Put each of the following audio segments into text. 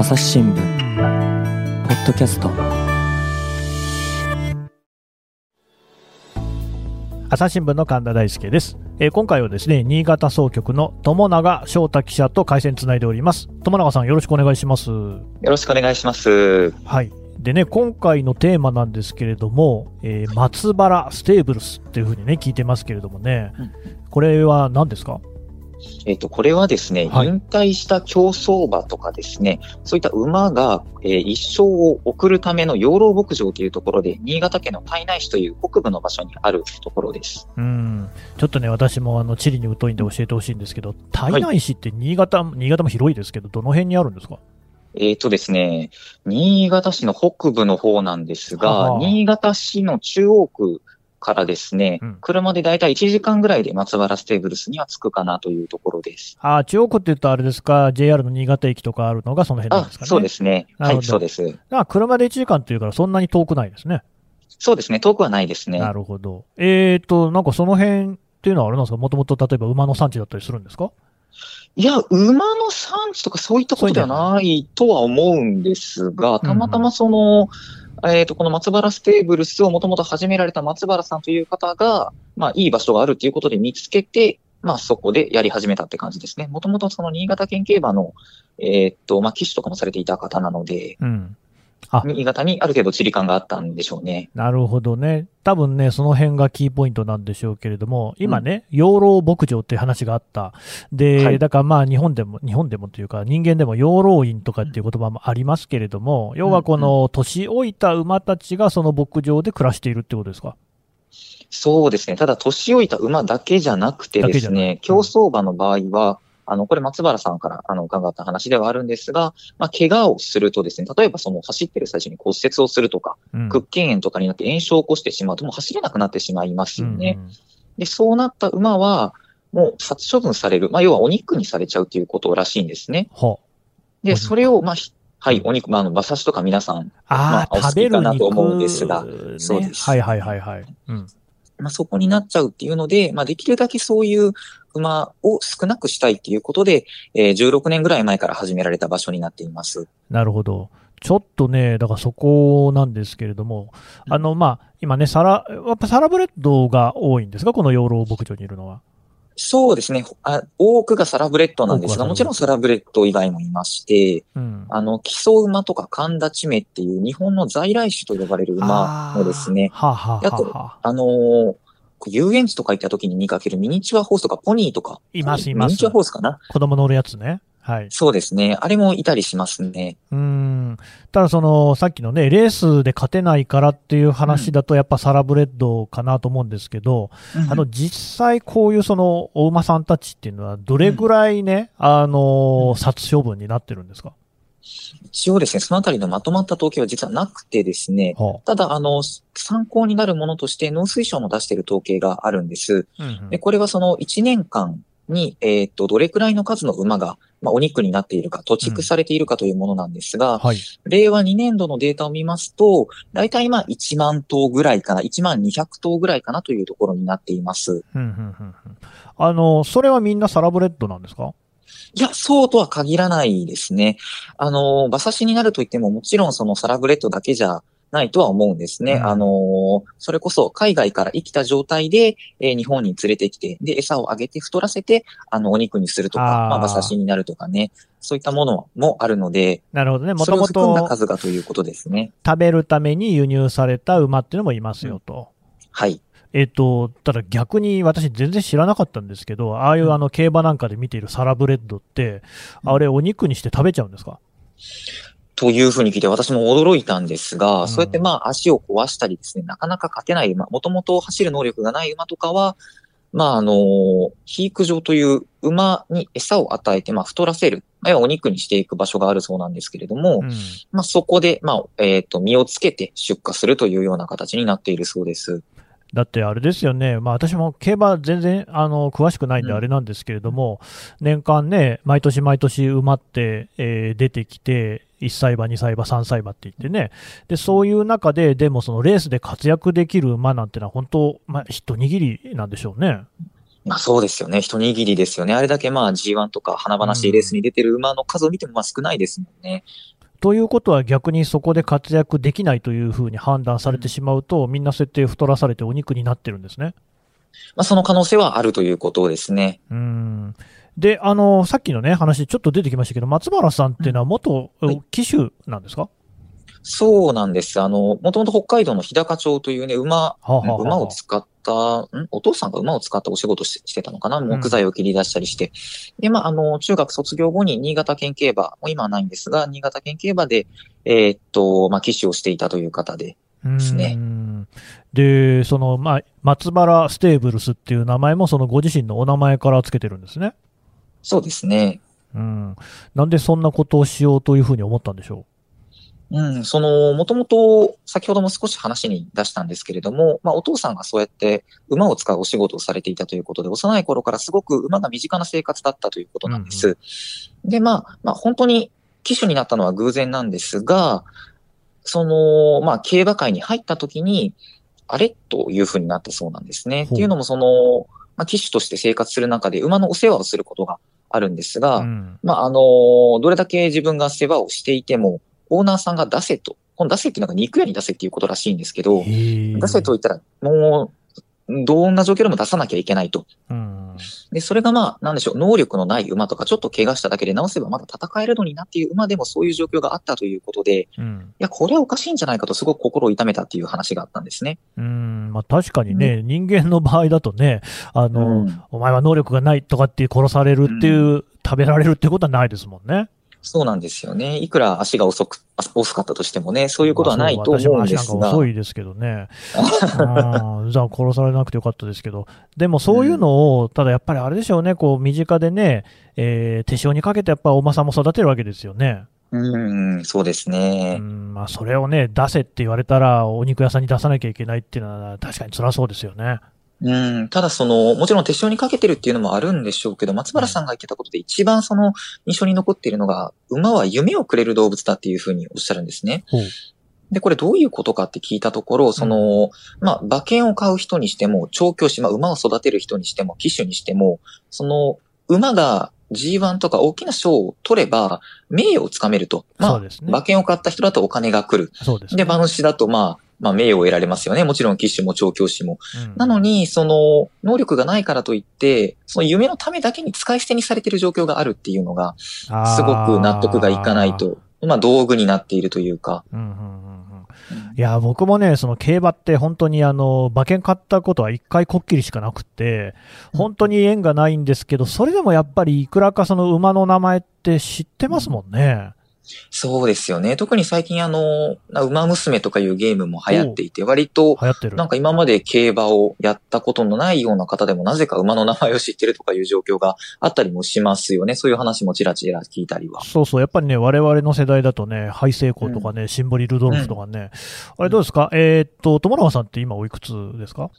朝日新聞ポッドキャスト。朝日新聞の神田大輔です、えー今回はですね新潟総局の友永翔太記者と回線つないでおります。友永さんよろしくお願いします。よろしくお願いします。はい。でね今回のテーマなんですけれども、えー松原ステーブルスっていうふうにね聞いてますけれどもね、うん。これは何ですか？えっ、と、これはですね、はい。引退した競走馬とかですね、そういった馬が、えー一生を送るための養老牧場というところで、新潟県の胎内市という北部の場所にあるところです。うん。ちょっとね私もあの地理に疎いんで教えてほしいんですけど胎内市って新潟、新潟も広いですけどどの辺にあるんですか？えっ、とですね、新潟市の北部の方なんですが、はあ。新潟市の中央区からですね、うん車でだいたい1時間ぐらいで松原ステーブルスには着くかなというところです。あー中央区って言うとあれですか？JR の新潟駅とかあるのがその辺なんあですかね？そうですね。はい、そうです。だから車で1時間っていうからそんなに遠くないですねそうですね、遠くはないですね。なるほど。えーと、なんかその辺っていうのはあれなんですか？もともと例えば馬の産地だったりするんですか？いや、馬の産地とかそういったことではないとは思うんですが、たまたまその、えっ、と、この松原ステーブルスをもともと始められた松原さんという方が、まあ、いい場所があるということで見つけて、まあ、そこでやり始めたって感じですね。もともとその新潟県競馬の、えっ、と、まあ、騎手とかもされていた方なので、うん。あ新潟にある程度地理感があったんでしょうね。なるほどね。多分ね、その辺がキーポイントなんでしょうけれども、今ね、養老牧場っていう話があった。で、はいだからまあ日本でも、日本でもというか人間でも養老院とかっていう言葉もありますけれども、要はこの年老いた馬たちがその牧場で暮らしているってことですか？そうですね。ただ、年老いた馬だけじゃなくてですね、競走馬の場合は、あの、これ松原さんからあの伺った話ではあるんですが、まあ、怪我をするとですね、例えばその走ってる最初に骨折をするとか、うん。屈腱炎とかになって炎症を起こしてしまうともう走れなくなってしまいますよね。うんうんで、そうなった馬は、もう殺処分される。まあ、要はお肉にされちゃうということらしいんですね。で、肉それを、まあ、ひはい、お肉、まあ、あの、馬刺しとか皆さん、あまああ、お好きかなと思うんですがねそうですはいはいはいはい。うん。まあ、そこになっちゃうっていうので、まあ、できるだけそういう馬を少なくしたいっていうことで、えー16年ぐらい前から始められた場所になっています。なるほど。ちょっとね、だからそこなんですけれども、あの、まあ、今ね、サラ、やっぱサラブレッドが多いんですか？この養老牧場にいるのは。そうですね。あ多くがサラブレッドなんですが、もちろんサラブレッド以外もいまして、うん。あの、木曽馬とか寒立馬っていう日本の在来種と呼ばれる馬もですね、はあ、はああとはあはあ、あのー遊園地とか行った時に見かけるミニチュアホースとかポニーとか。いますいますミニチュアホースかな子供乗るやつね。はい。そうですね。あれもいたりしますね。うん。ただその、さっきのね、レースで勝てないからっていう話だと、やっぱサラブレッドかなと思うんですけど、あの、実際こういうその、お馬さんたちっていうのは、どれぐらいね、あの、殺処分になってるんですか？一応ですね、そのあたりのまとまった統計は実はなくてですね、はただ、あの、参考になるものとして農水省の出している統計があるんです。あ。うんうんで、これはその1年間に、えっ、と、どれくらいの数の馬が、まあ、お肉になっているか、土畜されているかというものなんですが、はい。令和2年度のデータを見ますと、だいたい今1万頭ぐらいかな、1万200頭ぐらいかなというところになっています。うんうんうんうんあの、それはみんなサラブレッドなんですか？いや、そうとは限らないですね。あの、馬刺しになると言っても、もちろんそのサラブレッドだけじゃないとは思うんですね。うんあの、それこそ海外から生きた状態で、えー日本に連れてきて、で、餌をあげて太らせて、あの、お肉にするとか、あーまあ、馬刺しになるとかね、そういったものもあるので、なるほどね。もともと含んだ数がということですね。食べるために輸入された馬っていうのもいますよと。はい。えっと、ただ逆に私全然知らなかったんですけど、ああいうあの競馬なんかで見ているサラブレッドって、あれお肉にして食べちゃうんですか？というふうに聞いて私も驚いたんですが、うんそうやってまあ足を壊したりですね、なかなか勝てない馬、もともと走る能力がない馬とかは、まああの、肥育場という馬に餌を与えて、まあ太らせる、まあ要はお肉にしていく場所があるそうなんですけれども、うん。まあそこで、まあ、えっ、と、身をつけて出荷するというような形になっているそうです。だってあれですよね、まあ、私も競馬全然あの詳しくないんでうんあれなんですけれども、年間ね、毎年毎年馬って、えー出てきて、1歳馬、2歳馬、3歳馬って言ってね、でそういう中で、でもそのレースで活躍できる馬なんてのは、本当、まあ、一握りなんでしょうね。まあそうですよね。一握りですよね。あれだけまあ G1 とか華々しいレースに出てる馬の数を見てもまあ少ないですもんね。ということは逆にそこで活躍できないというふうに判断されてしまうと、みんな設定太らされてお肉になってるんですね。まあその可能性はあるということですね。うん。で、あの、さっきのね、話ちょっと出てきましたけど、松原さんっていうのは元騎手なんですか、そうなんです。あの、もともと北海道の日高町というね、馬、はあはあはあ馬を使った、ん？お父さんが馬を使ったお仕事ししてたのかな？木材を切り出したりして。で、まあ、あの、中学卒業後に新潟県競馬、もう今はないんですが、新潟県競馬で、えーっと、まあ、騎手をしていたという方で。すねうんで、その、まあ、松原ステーブルスっていう名前も、そのご自身のお名前からつけてるんですね。そうですね。うん。なんでそんなことをしようというふうに思ったんでしょう？ん、その、もともと、先ほども少し話に出したんですけれども、まあ、お父さんがそうやって馬を使うお仕事をされていたということで、幼い頃からすごく馬が身近な生活だったということなんです。で、まあ、まあ、本当に騎手になったのは偶然なんですが、その、まあ、競馬界に入った時に、あれ？というふうになったそうなんですね。っていうのも、その、まあ、騎手として生活する中で馬のお世話をすることがあるんですが、う。うん。まあ、あの、どれだけ自分が世話をしていても、オーナーさんが出せと、この出せっていうのが肉屋に出せっていうことらしいんですけど、出せと言ったら、もう、どんな状況でも出さなきゃいけないと。うん。で、それがまあ、なんでしょう、能力のない馬とか、ちょっと怪我しただけで直せばまだ戦えるのになっていう馬でもそういう状況があったということで、いうん。や、これはおかしいんじゃないかとすごく心を痛めたっていう話があったんですね。うん。まあ、確かにね、人間の場合だとね、あの、うんお前は能力がないとかって殺されるっていう、食べられるってことはないですもんね。そうなんですよね。いくら足が遅く、あ遅かったとしてもね、そういうことはないと思うんですまあ。遅いですけどね。うん じゃあ殺されなくてよかったですけど。でもそういうのを、ただやっぱりあれでしょうね、こう身近でね、えー手塩にかけてやっぱお馬さんも育てるわけですよね。うん、そうですうね。ん、まあそれをね、出せって言われたらお肉屋さんに出さなきゃいけないっていうのは確かに辛そうですよね。うん、ただその、もちろん手塩にかけてるっていうのもあるんでしょうけど、松原さんが言ってたことで一番その印象に残っているのが、馬は夢をくれる動物だっていうふうにおっしゃるんですね。ほうで、これどういうことかって聞いたところ、その、まあ、馬券を買う人にしても、調教師、まあ、馬を育てる人にしても、騎手にしても、その、馬が G1 とか大きな賞を取れば、名誉をつかめると。まあ、ね馬券を買った人だとお金が来る。そうです、で、馬主だと、まあ、まあ、名誉を得られますよね。もちろん騎手も調教師も。うんなのに、その、能力がないからといって、その夢のためだけに使い捨てにされている状況があるっていうのが、すごく納得がいかない。と。まあ、道具になっているというか。あーうんうんうんうんいや、僕もね、その競馬って本当にあの、馬券買ったことは一回こっきりしかなくて、本当に縁がないんですけど、それでもやっぱりいくらかその馬の名前って知ってますもんね。そうですよね。特に最近あの、馬娘とかいうゲームも流行っていて、割と、流行ってる。なんか今まで競馬をやったことのないような方でもなぜか馬の名前を知ってるとかいう状況があったりもしますよね。そういう話もちらちら聞いたりは。そうそう、やっぱりね、我々の世代だとね、ハイセイコーとかね、シンボリ・ルドルフとかね、あれどうですか？えーっと、友永さんって今おいくつですか？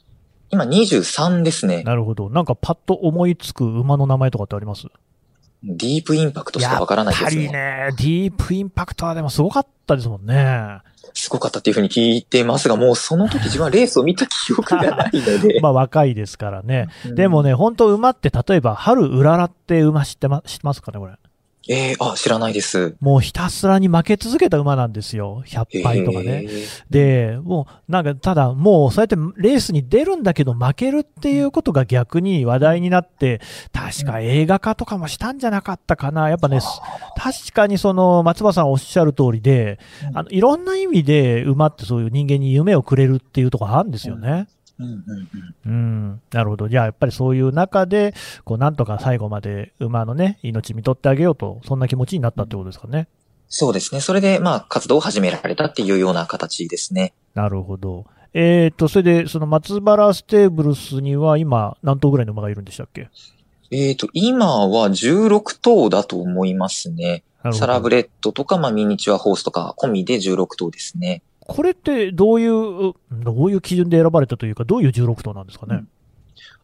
今23ですね。なるほど。なんかパッと思いつく馬の名前とかってあります？ディープインパクトしかわからないやっぱりですね。ね、ディープインパクトはでもすごかったですもんね。すごかったっていうふうに聞いてますが、もうその時自分はレースを見た記憶がないので。まあ若いですからね。うんでもね、本当馬って例えば、春うららって馬知ってま、知ってますかねこれ。ええあ、知らないです。もうひたすらに負け続けた馬なんですよ。100敗とかね。えーで、もう、なんか、ただ、もう、そうやってレースに出るんだけど、負けるっていうことが逆に話題になって、確か映画化とかもしたんじゃなかったかな。やっぱね、確かにその、松葉さんおっしゃる通りで、うんあの、いろんな意味で馬ってそういう人間に夢をくれるっていうところあるんですよね。うんうんうんうん、なるほど。じゃあ、やっぱりそういう中で、こう、なんとか最後まで馬のね、命見とってあげようと、そんな気持ちになったってことですかね。そうですね。それで、まあ、活動を始められたっていうような形ですね。なるほど。えっ、と、それで、その松原ステーブルスには今、何頭ぐらいの馬がいるんでしたっけ？えっ、と、今は16頭だと思いますね。サラブレッドとか、まあ、ミニチュアホースとか、込みで16頭ですね。これってどういう、どういう基準で選ばれたというか、どういう16頭なんですかね？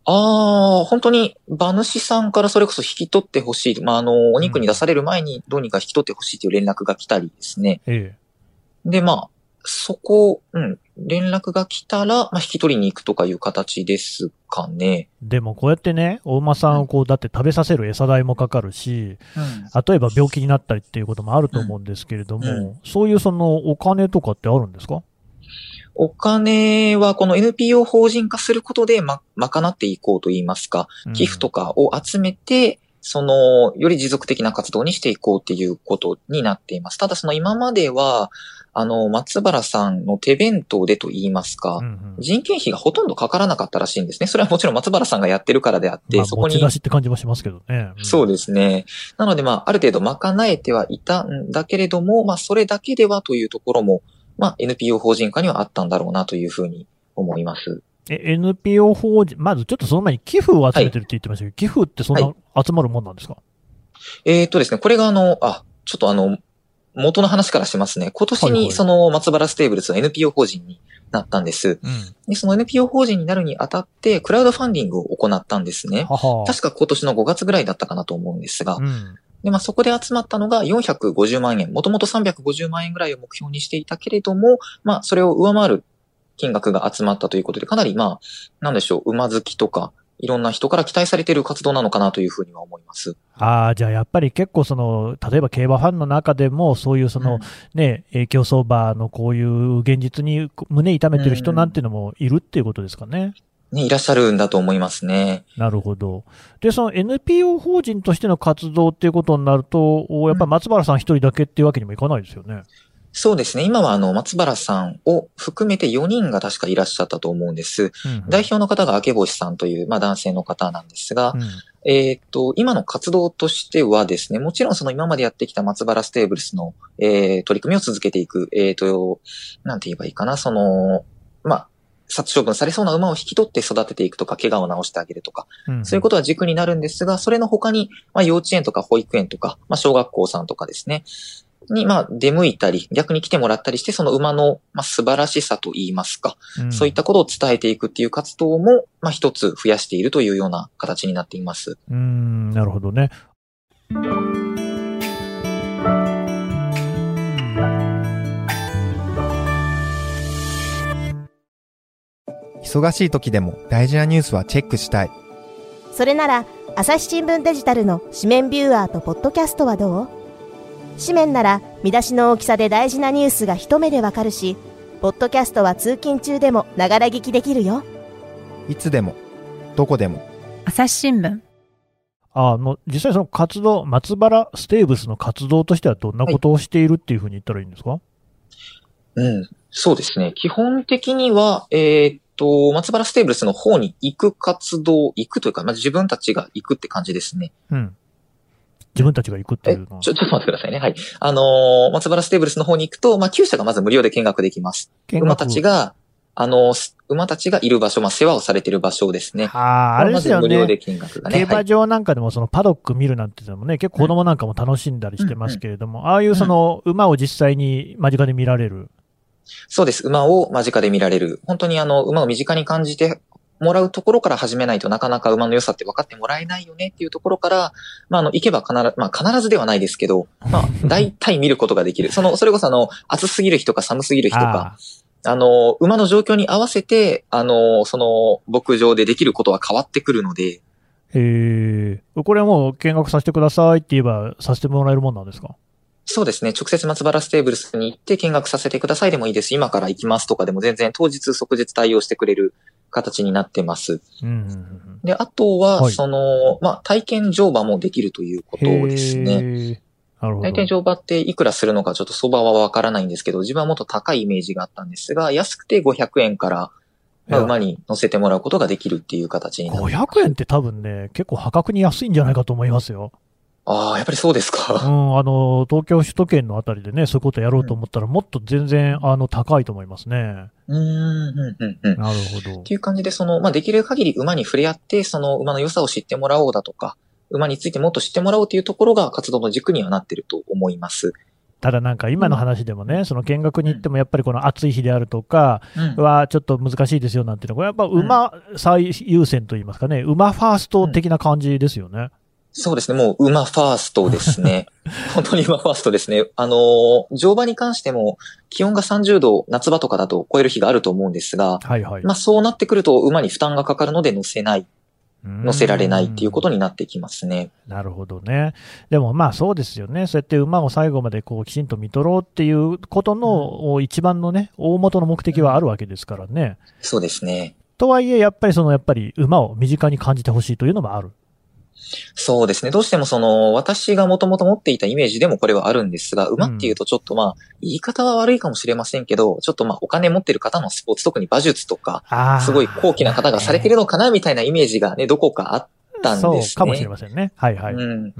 ああ、本当に、馬主さんからそれこそ引き取ってほしい。まあ、あの、お肉に出される前にどうにか引き取ってほしいという連絡が来たりですね。えで、まあ、そこ、うん、連絡が来たら、まあ、引き取りに行くとかいう形ですかね。でもこうやってね、お馬さんをこう、だって食べさせる餌代もかかるし、例えば病気になったりっていうこともあると思うんですけれども、うんうそういうそのお金とかってあるんですか？お金はこの NPO 法人化することで、ま、賄っていこうといいますか、寄付とかを集めて、その、より持続的な活動にしていこうっていうことになっています。ただその今までは、あの、松原さんの手弁当でと言いますか、うんうん人件費がほとんどかからなかったらしいんですね。それはもちろん松原さんがやってるからであって、まあ、そこに持ち出しって感じもしますけどね。そうでですね。なので、まあ、ある程度賄えてはいたんだけれども、まあ、それだけではというところも、まあ、NPO 法人化にはあったんだろうなというふうに思います。え NPO 法人、まずちょっとその前に寄付を集めてるって言ってましたけど、寄付ってそんな集まるもんなんですか、えっ、とですね、これがあの、あ、ちょっとあの、元の話からしますね。今年はいはいにその松原ステーブルスの NPO 法人になったんです。うん。で、その NPO 法人になるにあたって、クラウドファンディングを行ったんですね。はは。確か今年の5月ぐらいだったかなと思うんですが、うん。で、まあ、そこで集まったのが450万円。もともと350万円ぐらいを目標にしていたけれども、まあ、それを上回る金額が集まったということで、かなりまあ、なんでしょう、馬好きとか、いろんな人から期待されている活動なのかなというふうには思います。ああ、じゃあやっぱり結構その、例えば競馬ファンの中でも、そういうその、うんね、えー競走馬のこういう現実に胸痛めてる人なんていうのもいるっていうことですかね。ね、いらっしゃるんだと思いますね。なるほど。で、その NPO 法人としての活動っていうことになると、おやっぱり松原さん一人だけっていうわけにもいかないですよね。そうですね。今はあの、松原さんを含めて4人が確かいらっしゃったと思うんです。うん代表の方が明星さんという、まあ男性の方なんですが、うん。えーっと、今の活動としてはですね、もちろんその今までやってきた松原ステーブルスの、えー取り組みを続けていく、えーっと、なんて言えばいいかな、その、まあ、殺処分されそうな馬を引き取って育てていくとか、怪我を治してあげるとか、うん。そういうことは軸になるんですが、それの他に、まあ、幼稚園とか保育園とか、まあ、小学校さんとかですね、に、まあ、出向いたり、逆に来てもらったりして、その馬の、まあ、素晴らしさと言いますか、うんそういったことを伝えていくっていう活動も、まあ、一つ増やしているというような形になっています。うーん、なるほどね。忙しい時でも大事なニュースはチェックしたい。それなら朝日新聞デジタルの紙面ビューアーとポッドキャストはどう？紙面なら見出しの大きさで大事なニュースが一目でわかるしポッドキャストは通勤中でもながら聞きできるよいつでも、どこでも。朝日新聞ああの、実際その活動、松原ステーブスの活動としてはどんなことをしているっていうふうに言ったらいいんですか、うん。そうですね。基本的には、えーっと、松原ステーブルスの方に行く活動、行くというか、まあ、自分たちが行くって感じですね。うん。自分たちが行くってえ、いうのは。ちょ、ちょっと待ってくださいね。はい。あのー松原ステーブルスの方に行くと、まあ、厩舎がまず無料で見学できます。馬たちが、あのー馬たちがいる場所、まあ、世話をされている場所ですね。ああ、あれですよまず無料でね。見学がね。競馬はい。場なんかでもそのパドック見るなんていうのもね、結構子供なんかも楽しんだりしてますけれども、ああいうその馬を実際に間近で見られる。そうです。馬を間近で見られる。本当にあの、馬を身近に感じてもらうところから始めないとなかなか馬の良さって分かってもらえないよねっていうところから、まあ、あの、行けば必ず、まあ、必ずではないですけど、まあ、大体見ることができる。その、それこそあの、暑すぎる日とか寒すぎる日とか、あの、馬の状況に合わせて、あの、その、牧場でできることは変わってくるので、えー、これはもう見学させてくださいって言えばさせてもらえるもんなんですか？そうですね。直接松原ステーブルスに行って見学させてくださいでもいいです。今から行きますとかでも全然当日即日対応してくれる形になってます。で、あとは、はいその、まあ、体験乗馬もできるということですね。体験乗馬っていくらするのかちょっと相場はわからないんですけど、自分はもっと高いイメージがあったんですが、安くて500円から、まあ、馬に乗せてもらうことができるっていう形になってます。500円って多分ね、結構破格に安いんじゃないかと思いますよ。ああ、やっぱりそうですうか。ん、あの、東京首都圏のあたりでね、そういうことやろうと思ったら、もっと全然、あの、高いと思いますね。うーん、うん、うん、うん。なるほどっ。ていう感じで、その、まあ、できる限り馬に触れ合って、その馬の良さを知ってもらおうだとか、馬についてもっと知ってもらおうというところが活動の軸にはなってると思います。ただなんか今の話でもね、その見学に行ってもやっぱりこの暑い日であるとかうん。はちょっと難しいですよなんていうのは、これやっぱ馬最優先といいますかね、馬ファースト的な感じですよね。そうですね。もう馬ファーストですね。本当に馬ファーストですね。あのー乗馬に関しても気温が30度、夏場とかだと超える日があると思うんですが、はいはい。まあそうなってくると馬に負担がかかるので乗せない、乗せられないっていうことになってきますね。なるほどね。でもまあそうですよね。そうやって馬を最後までこうきちんと見とろうっていうことの一番のね、大元の目的はあるわけですからね。そうですね。とはいえ、やっぱりその、やっぱり馬を身近に感じてほしいというのもある。そうですね。どうしてもその、私がもともと持っていたイメージでもこれはあるんですが、馬っていうとちょっとまあ、言い方は悪いかもしれませんけど、ちょっとまあ、お金持ってる方のスポーツ、特に馬術とか、すごい高貴な方がされてるのかなみたいなイメージがね、どこかあったんですね。そうかもしれませんね。はいはい。うん。うん。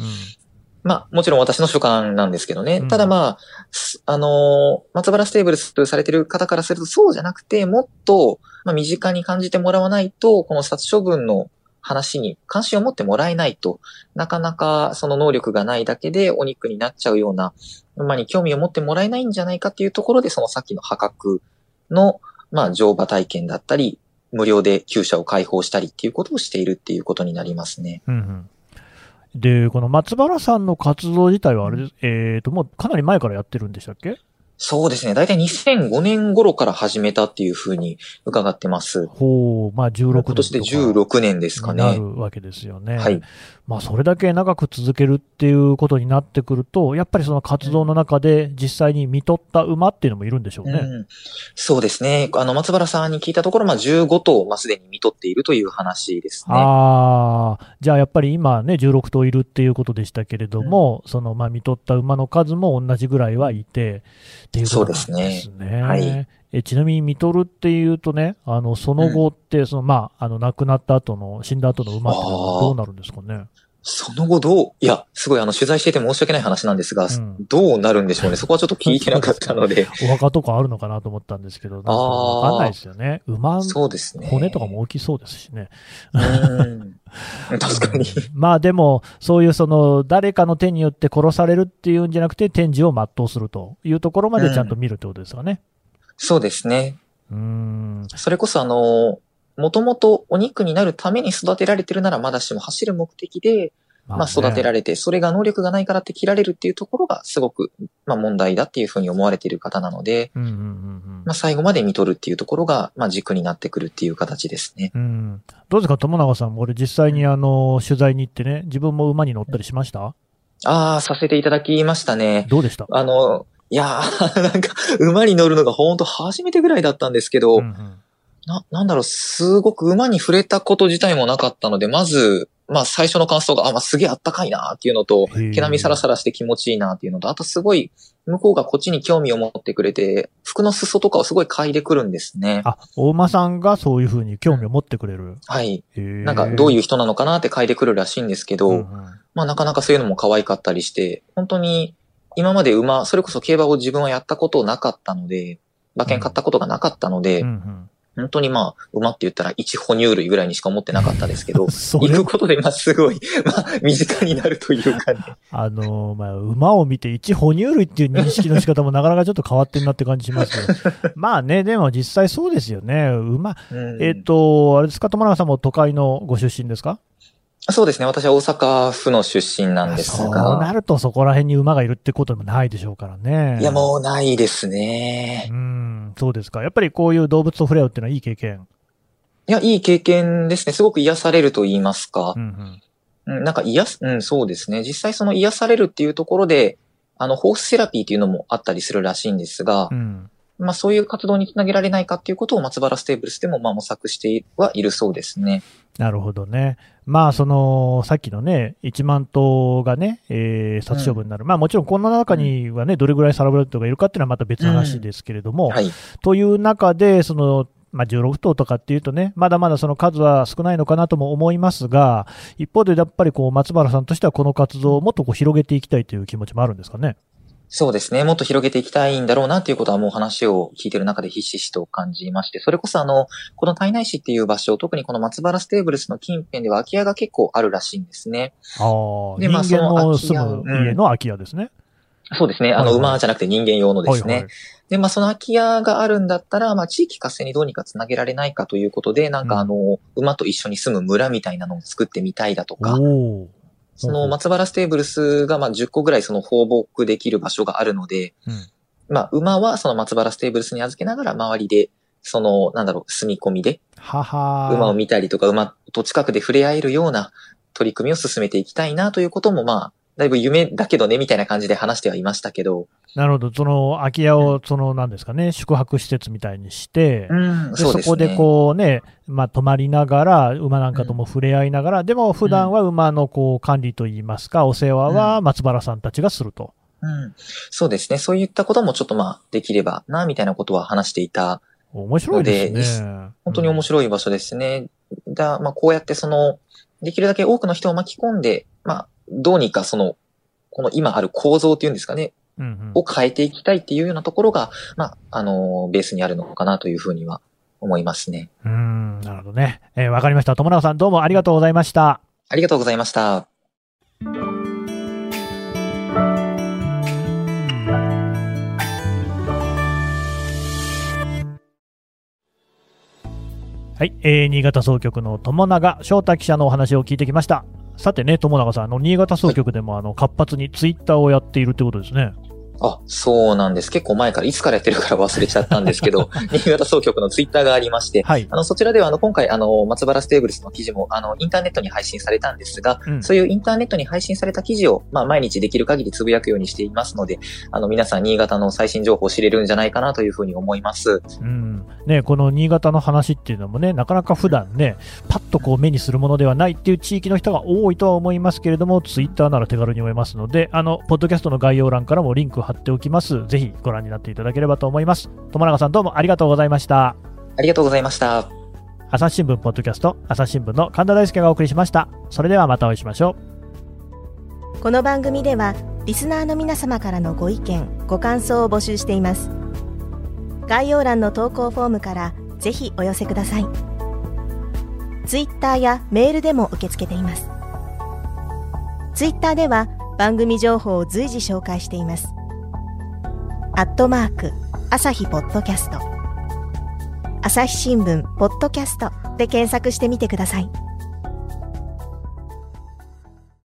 まあ、もちろん私の主観なんですけどね。うんただまあ、すあのー松原ステーブルスされてる方からするとそうじゃなくて、もっと、まあ、身近に感じてもらわないと、この殺処分の話に関心を持ってもらえないと、なかなかその能力がないだけでお肉になっちゃうような馬に興味を持ってもらえないんじゃないかっていうところで、そのさっきの破格の、まあ、乗馬体験だったり、無料で厩舎を開放したりっていうことをしているっていうことになりますね。うんうん。で、この松原さんの活動自体はあれです、えっ、と、もうかなり前からやってるんでしたっけ？そうですね。だいたい2005年頃から始めたっていうふうに伺ってます。ほう、まあ16年今年で16年ですかになね。るわけですよね。はい。まあ、それだけ長く続けるっていうことになってくると、やっぱりその活動の中で実際に見とった馬っていうのもいるんでしょうね。うん、そうですね。あの、松原さんに聞いたところ、まあ、15頭、まあ、すでに見とっているという話ですね。ああ、じゃあやっぱり今ね、16頭いるっていうことでしたけれども、そのまあ見とった馬の数も同じぐらいはいて、っていうことですね。そうですねはいえちなみに見とるっていうとね、あの、その後って、そのまあ、あの、亡くなった後の、死んだ後の馬ってどうなるんですかね？その後どう、いや、すごいあの、取材してて申し訳ない話なんですが、うんどうなるんでしょうね。そこはちょっと聞いてなかったので。お墓とかあるのかなと思ったんですけど、なんかわかんないですよね。馬、そうですね。骨とかも大きそうですしね。うん。確かに。まあでも、そういうその、誰かの手によって殺されるっていうんじゃなくて、展示を全うするというところまでちゃんと見るってことですかね。そうですね。うーん。それこそあの、もともとお肉になるために育てられてるならまだしも走る目的で、まあ育てられれて、それが能力がないからって切られるっていうところがすごく、まあ問題だっていうふうに思われている方なので、うんうんうんまあ最後まで見とるっていうところが、まあ軸になってくるっていう形ですね。うん。うん。どうですか、友永さんも、俺実際にあの、取材に行ってね、自分も馬に乗ったりしました？ああ、させていただきましたね。どうでした？あの、いやー、なんか、馬に乗るのが本当初めてぐらいだったんですけど、うんうんな、なんだろう、すごく馬に触れたこと自体もなかったので、まず、まあ最初の感想が、あ、まあすげえあったかいなっていうのと、毛並みサラサラして気持ちいいなっていうのと、あとすごい、向こうがこっちに興味を持ってくれて、服の裾とかをすごい嗅いでくるんですね。あ、大馬さんがそういうふうに興味を持ってくれる。はい。なんかどういう人なのかなって嗅いでくるらしいんですけど、うんうんまあなかなかそういうのも可愛かったりして、本当に今まで馬、それこそ競馬を自分はやったことなかったので、馬券買ったことがなかったので、うんうん本当にまあ、馬って言ったら一哺乳類ぐらいにしか思ってなかったですけど、それ行くことで、まあ、すごい、まあ、身近になるというかね。あのーまあ、馬を見て一哺乳類っていう認識の仕方もなかなかちょっと変わってんなって感じしますけど。まあね、でも実際そうですよね。馬、うんえっ、と、あれですか、友永さんも都会のご出身ですか？そうですね。私は大阪府の出身なんですそうなが。るとそこら辺に馬がいるってこともないでしょうからね。いや、もうないですねう。ん、そうですか。やっぱりこういう動物と触れ合うっていうのはいい経験。いや、いい経験ですね。すごく癒されると言いますかう。んうん、なんか癒す、うん、そうですね。実際その癒されるっていうところで、あの、ホースセラピーっていうのもあったりするらしいんですがうん。う、ん。まあそういう活動につなげられないかっていうことを松原ステーブルスでもまあ模索してはいるそうですね。なるほどね。まあ、その、さっきのね、1万頭がね、えー殺処分になる。まあ、もちろんこの中にはね、どれぐらいサラブレッドがいるかっていうのはまた別の話ですけれども、はい。という中で、その、まあ、16頭とかっていうとね、まだまだその数は少ないのかなとも思いますが、一方でやっぱりこう、松原さんとしてはこの活動をもっとこう広げていきたいという気持ちもあるんですかね？そうですね。もっと広げていきたいんだろうなっていうことはもう話を聞いてる中でひしひしと感じまして、それこそあの、この胎内市っていう場所、特にこの松原ステーブルスの近辺では空き家が結構あるらしいんですね。ああ、でまあその住む家の空き家ですね。そうですね。あの、馬じゃなくて人間用のですね。はいはいで、まあ、その空き家があるんだったら、まあ、地域活性にどうにかつなげられないかということで、なんかあの、馬と一緒に住む村みたいなのを作ってみたいだとか、その松原ステーブルスがまあ10個ぐらいその放牧できる場所があるので、うん。まあ馬はその松原ステーブルスに預けながら周りで、その、なんだろう、住み込みで馬を見たりとか馬と近くで触れ合えるような取り組みを進めていきたいなということもまあ、だいぶ夢だけどねみたいな感じで話してはいましたけど、なるほど、その空き家を、そのなんですかね、宿泊施設みたいにして、うん、でそね。こでこうね、まあ、泊まりながら、馬なんかとも触れ合いながら、でも普段は馬のこう管理といいますか、お世話は松原さんたちがすると。うん、そうですね。そういったこともちょっとまあ、できればな、みたいなことは話していた面白いですね。本当に面白い場所ですね。だ、まあ、こうやってその、できるだけ多くの人を巻き込んで、まあ、どうにかその、この今ある構造っていうんですかね、うんうんを変えていきたいっていうようなところが、まあ、あの、ベースにあるのかなというふうには思いますね。うん、なるほどね。えーわかりました。友永さん、どうもありがとうございました。ありがとうございました。はい、えー新潟総局の友永翔太記者のお話を聞いてきました。さてね、友永さん、あの、新潟総局でも、あの、活発にツイッターをやっているってことですね。あ、そうなんです。結構前から、いつからやってるから忘れちゃったんですけど、新潟総局のツイッターがありまして、はい。あの、そちらでは、あの、今回、あの、松原ステーブルスの記事も、あの、インターネットに配信されたんですが、うんそういうインターネットに配信された記事を、まあ、毎日できる限りつぶやくようにしていますので、あの、皆さん、新潟の最新情報を知れるんじゃないかなというふうに思います。うん。ね、この新潟の話っていうのもね、なかなか普段ね、パッとこう目にするものではないっていう地域の人が多いとは思いますけれども、ツイッターなら手軽に読めますので、あの、ポッドキャストの概要欄からもリンク貼っておきます。ぜひご覧になっていただければと思います。友永さんどうもありがとうございました。ありがとうございました。朝日新聞ポッドキャスト、朝日新聞の神田大輔がお送りしました。それではまたお会いしましょう。この番組ではリスナーの皆様からのご意見ご感想を募集しています概要欄の投稿フォームからぜひお寄せくださいツイッターやメールでも受け付けていますツイッターでは番組情報を随時紹介していますアットマーク朝日ポッドキャスト。朝日新聞ポッドキャストで検索してみてください。